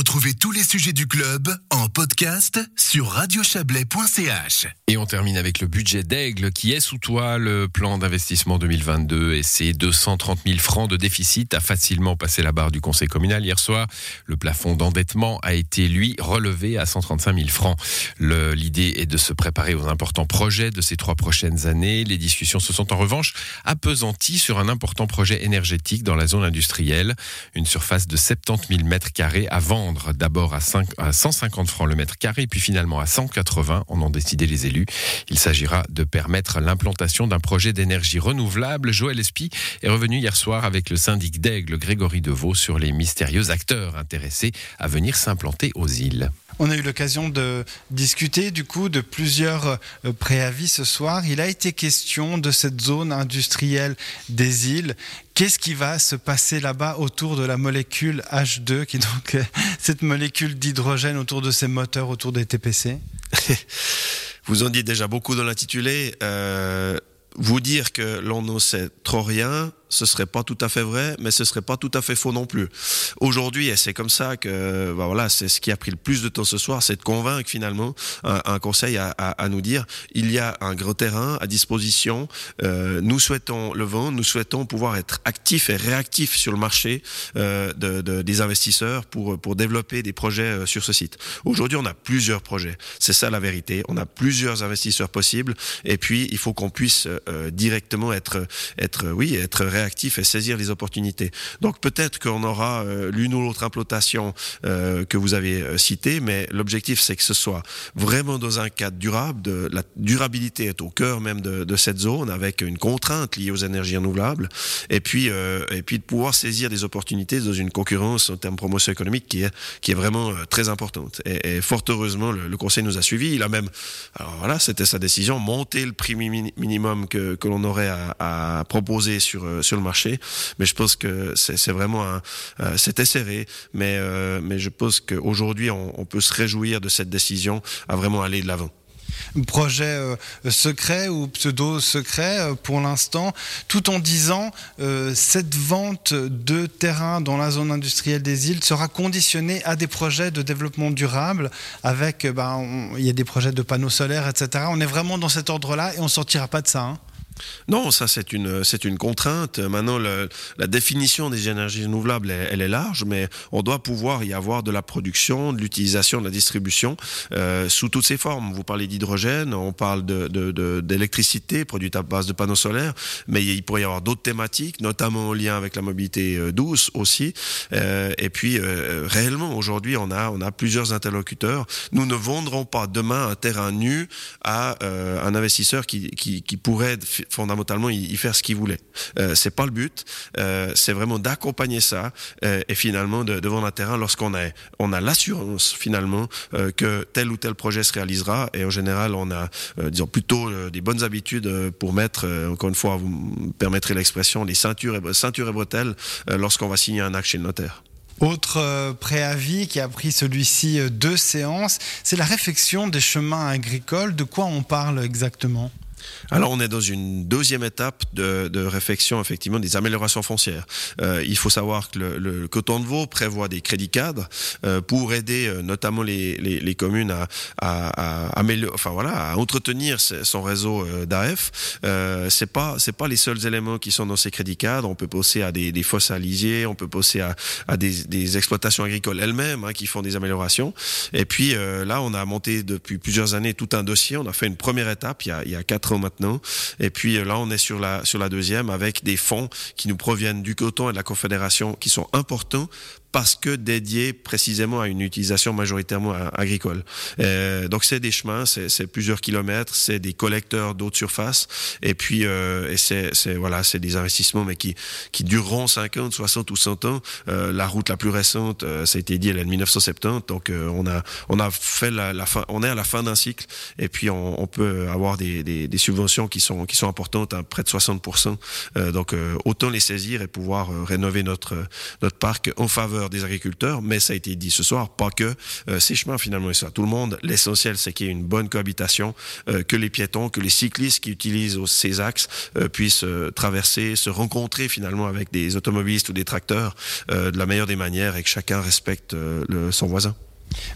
Retrouvez tous les sujets du club en podcast sur radiochablais.ch. Et on termine avec le budget d'Aigle qui est sous toi. Le plan d'investissement 2022 et ses 230 000 francs de déficit a facilement passé la barre du conseil communal hier soir. Le plafond d'endettement a été, lui, relevé à 135 000 francs. L'idée est de se préparer aux importants projets de ces trois prochaines années. Les discussions se sont en revanche appesanties sur un important projet énergétique dans la zone industrielle. Une surface de 70 000 mètres carrés à d'abord à, 150 francs le mètre carré, puis finalement à 180, en ont décidé les élus. Il s'agira de permettre l'implantation d'un projet d'énergie renouvelable. Joël Espy est revenu hier soir avec le syndic d'Aigle, Grégory Deveau, sur les mystérieux acteurs intéressés à venir s'implanter aux îles. On a eu l'occasion de discuter du coup de plusieurs euh, préavis ce soir. Il a été question de cette zone industrielle des îles. Qu'est-ce qui va se passer là-bas autour de la molécule H2, qui est donc euh, cette molécule d'hydrogène autour de ces moteurs, autour des TPC Vous en dites déjà beaucoup dans l'intitulé. Euh, vous dire que l'on ne sait trop rien, ce serait pas tout à fait vrai, mais ce serait pas tout à fait faux non plus. Aujourd'hui, et c'est comme ça que, bah voilà, c'est ce qui a pris le plus de temps ce soir, c'est de convaincre finalement un, conseil à, à, nous dire il y a un gros terrain à disposition. Euh, nous souhaitons le vendre, nous souhaitons pouvoir être actifs et réactifs sur le marché euh, de, de, des investisseurs pour pour développer des projets euh, sur ce site. Aujourd'hui, on a plusieurs projets. C'est ça la vérité. On a plusieurs investisseurs possibles, et puis il faut qu'on puisse euh, directement être être oui être réactif actif et saisir les opportunités. Donc peut-être qu'on aura euh, l'une ou l'autre implantation euh, que vous avez euh, citée, mais l'objectif c'est que ce soit vraiment dans un cadre durable. La durabilité est au cœur même de, cette zone, avec une contrainte liée aux énergies renouvelables, et puis et puis de pouvoir saisir des opportunités dans une concurrence en termes de promotion économique qui est qui est vraiment très importante. Et, fort heureusement, le, Conseil nous a suivis. Il a même, alors voilà, c'était sa décision, monter le prix minimum que, que l'on aurait à, proposer sur le marché. Mais je pense que c'est vraiment un, euh, c'était serré, mais euh, mais je pense qu'aujourd'hui on, peut se réjouir de cette décision à vraiment aller de l'avant projet euh, secret ou pseudo secret euh, pour l'instant, tout en disant euh, cette vente de terrain dans la zone industrielle des îles sera conditionnée à des projets de développement durable avec, on, il y a des projets de panneaux solaires, etc. On est vraiment dans cet ordre-là et on sortira pas de ça. Hein. Non, ça c'est une c'est une contrainte. Maintenant, le, la définition des énergies renouvelables, elle, est large, mais on doit pouvoir y avoir de la production, de l'utilisation, de la distribution euh, sous toutes ses formes. Vous parlez d'hydrogène, on parle de d'électricité produite à base de panneaux solaires, mais il pourrait y avoir d'autres thématiques, notamment en lien avec la mobilité euh, douce aussi. Euh, et puis euh, réellement, aujourd'hui, on a on a plusieurs interlocuteurs. Nous ne vendrons pas demain un terrain nu à euh, un investisseur qui, qui, qui pourrait fondamentalement y, y faire ce qu'il voulait. Euh, c'est pas le but. Euh, c'est vraiment d'accompagner ça euh, et finalement de, vendre un terrain lorsqu'on a on a l'assurance finalement euh, que tel ou tel projet se réalisera et en général on a euh, disons plutôt euh, des bonnes habitudes pour mettre encore une fois vous me permettrez l'expression les ceintures et ceintures et bretelles lorsqu'on va signer un acte chez le notaire. Autre préavis qui a pris celui-ci deux séances, c'est la réfection des chemins agricoles. De quoi on parle exactement? Alors on est dans une deuxième étape de, réflexion effectivement des améliorations foncières. Euh, il faut savoir que le, le, coton de veau prévoit des crédits cadres euh, pour aider euh, notamment les, communes à, à, entretenir son réseau d'AF. C'est pas c'est pas les seuls éléments qui sont dans ces crédits cadres. On peut penser à des, des fosses à lisier, on peut penser à, des, exploitations agricoles elles-mêmes hein, qui font des améliorations. Et puis là, on a monté depuis plusieurs années tout un dossier. On a fait une première étape il y a, il y a quatre maintenant. Et puis là, on est sur la, sur la deuxième avec des fonds qui nous proviennent du coton et de la Confédération qui sont importants parce que dédié précisément à une utilisation majoritairement agricole. Euh, donc c'est des chemins, c'est plusieurs kilomètres, c'est des collecteurs d'eau de surface, et puis euh, c'est voilà, c'est des investissements mais qui qui dureront 50, 60 ou 100 ans. Euh, la route la plus récente, euh, ça a été dit, elle est de 1970, donc euh, on a on a fait la, fin, on est à la fin d'un cycle, et puis on, peut avoir des, subventions qui sont qui sont importantes, à près de 60 donc autant les saisir et pouvoir rénover notre notre parc en faveur des agriculteurs, mais ça a été dit ce soir, pas que ces chemins finalement et ça. Tout le monde, l'essentiel c'est qu'il y ait une bonne cohabitation, que les piétons, que les cyclistes qui utilisent ces axes puissent traverser, se rencontrer finalement avec des automobilistes ou des tracteurs de la meilleure des manières et que chacun respecte son voisin.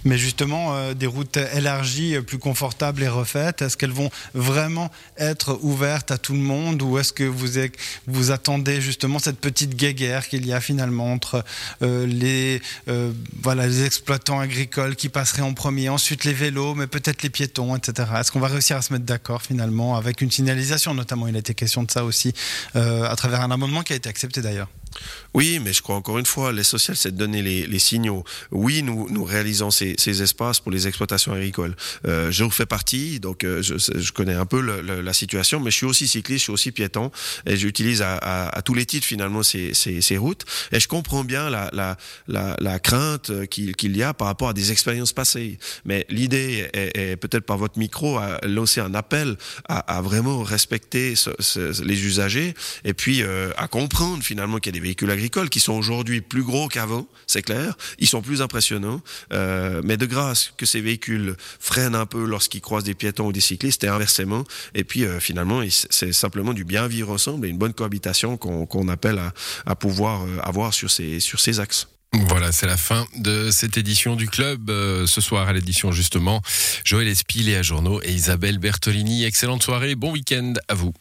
Mais justement, euh, des routes élargies, plus confortables et refaites, est-ce qu'elles vont vraiment être ouvertes à tout le monde ou est-ce que vous, attendez justement cette petite guéguerre qu'il y a finalement entre euh, les, euh, les exploitants agricoles qui passeraient en premier, ensuite les vélos, mais peut-être les piétons, etc. Est-ce qu'on va réussir à se mettre d'accord finalement avec une signalisation? Notamment, il a été question de ça aussi à travers un amendement qui a été accepté d'ailleurs. Oui, mais je crois encore une fois, l'essentiel, c'est de donner les, signaux. Oui, nous, nous réalisons ces, espaces pour les exploitations agricoles. Euh, je fais partie, donc euh, je, connais un peu la situation, mais je suis aussi cycliste, je suis aussi piéton, et j'utilise à, tous les titres finalement ces, routes. Et je comprends bien la, crainte qu'il y a par rapport à des expériences passées. Mais l'idée est, peut-être par votre micro à lancer un appel à, vraiment respecter les usagers et puis euh, à comprendre finalement qu'il y a des véhicules agricoles qui sont aujourd'hui plus gros qu'avant, c'est clair. Ils sont plus impressionnants. Euh, mais de grâce que ces véhicules freinent un peu lorsqu'ils croisent des piétons ou des cyclistes et inversement. Et puis euh, finalement, c'est simplement du bien vivre ensemble et une bonne cohabitation qu'on appelle à, pouvoir euh, avoir sur ces, sur ces axes. Voilà, c'est la fin de cette édition du club. ce soir à l'édition justement, Joël Espil, à Journaux et Isabelle Bertolini. Excellente soirée, bon week-end à vous.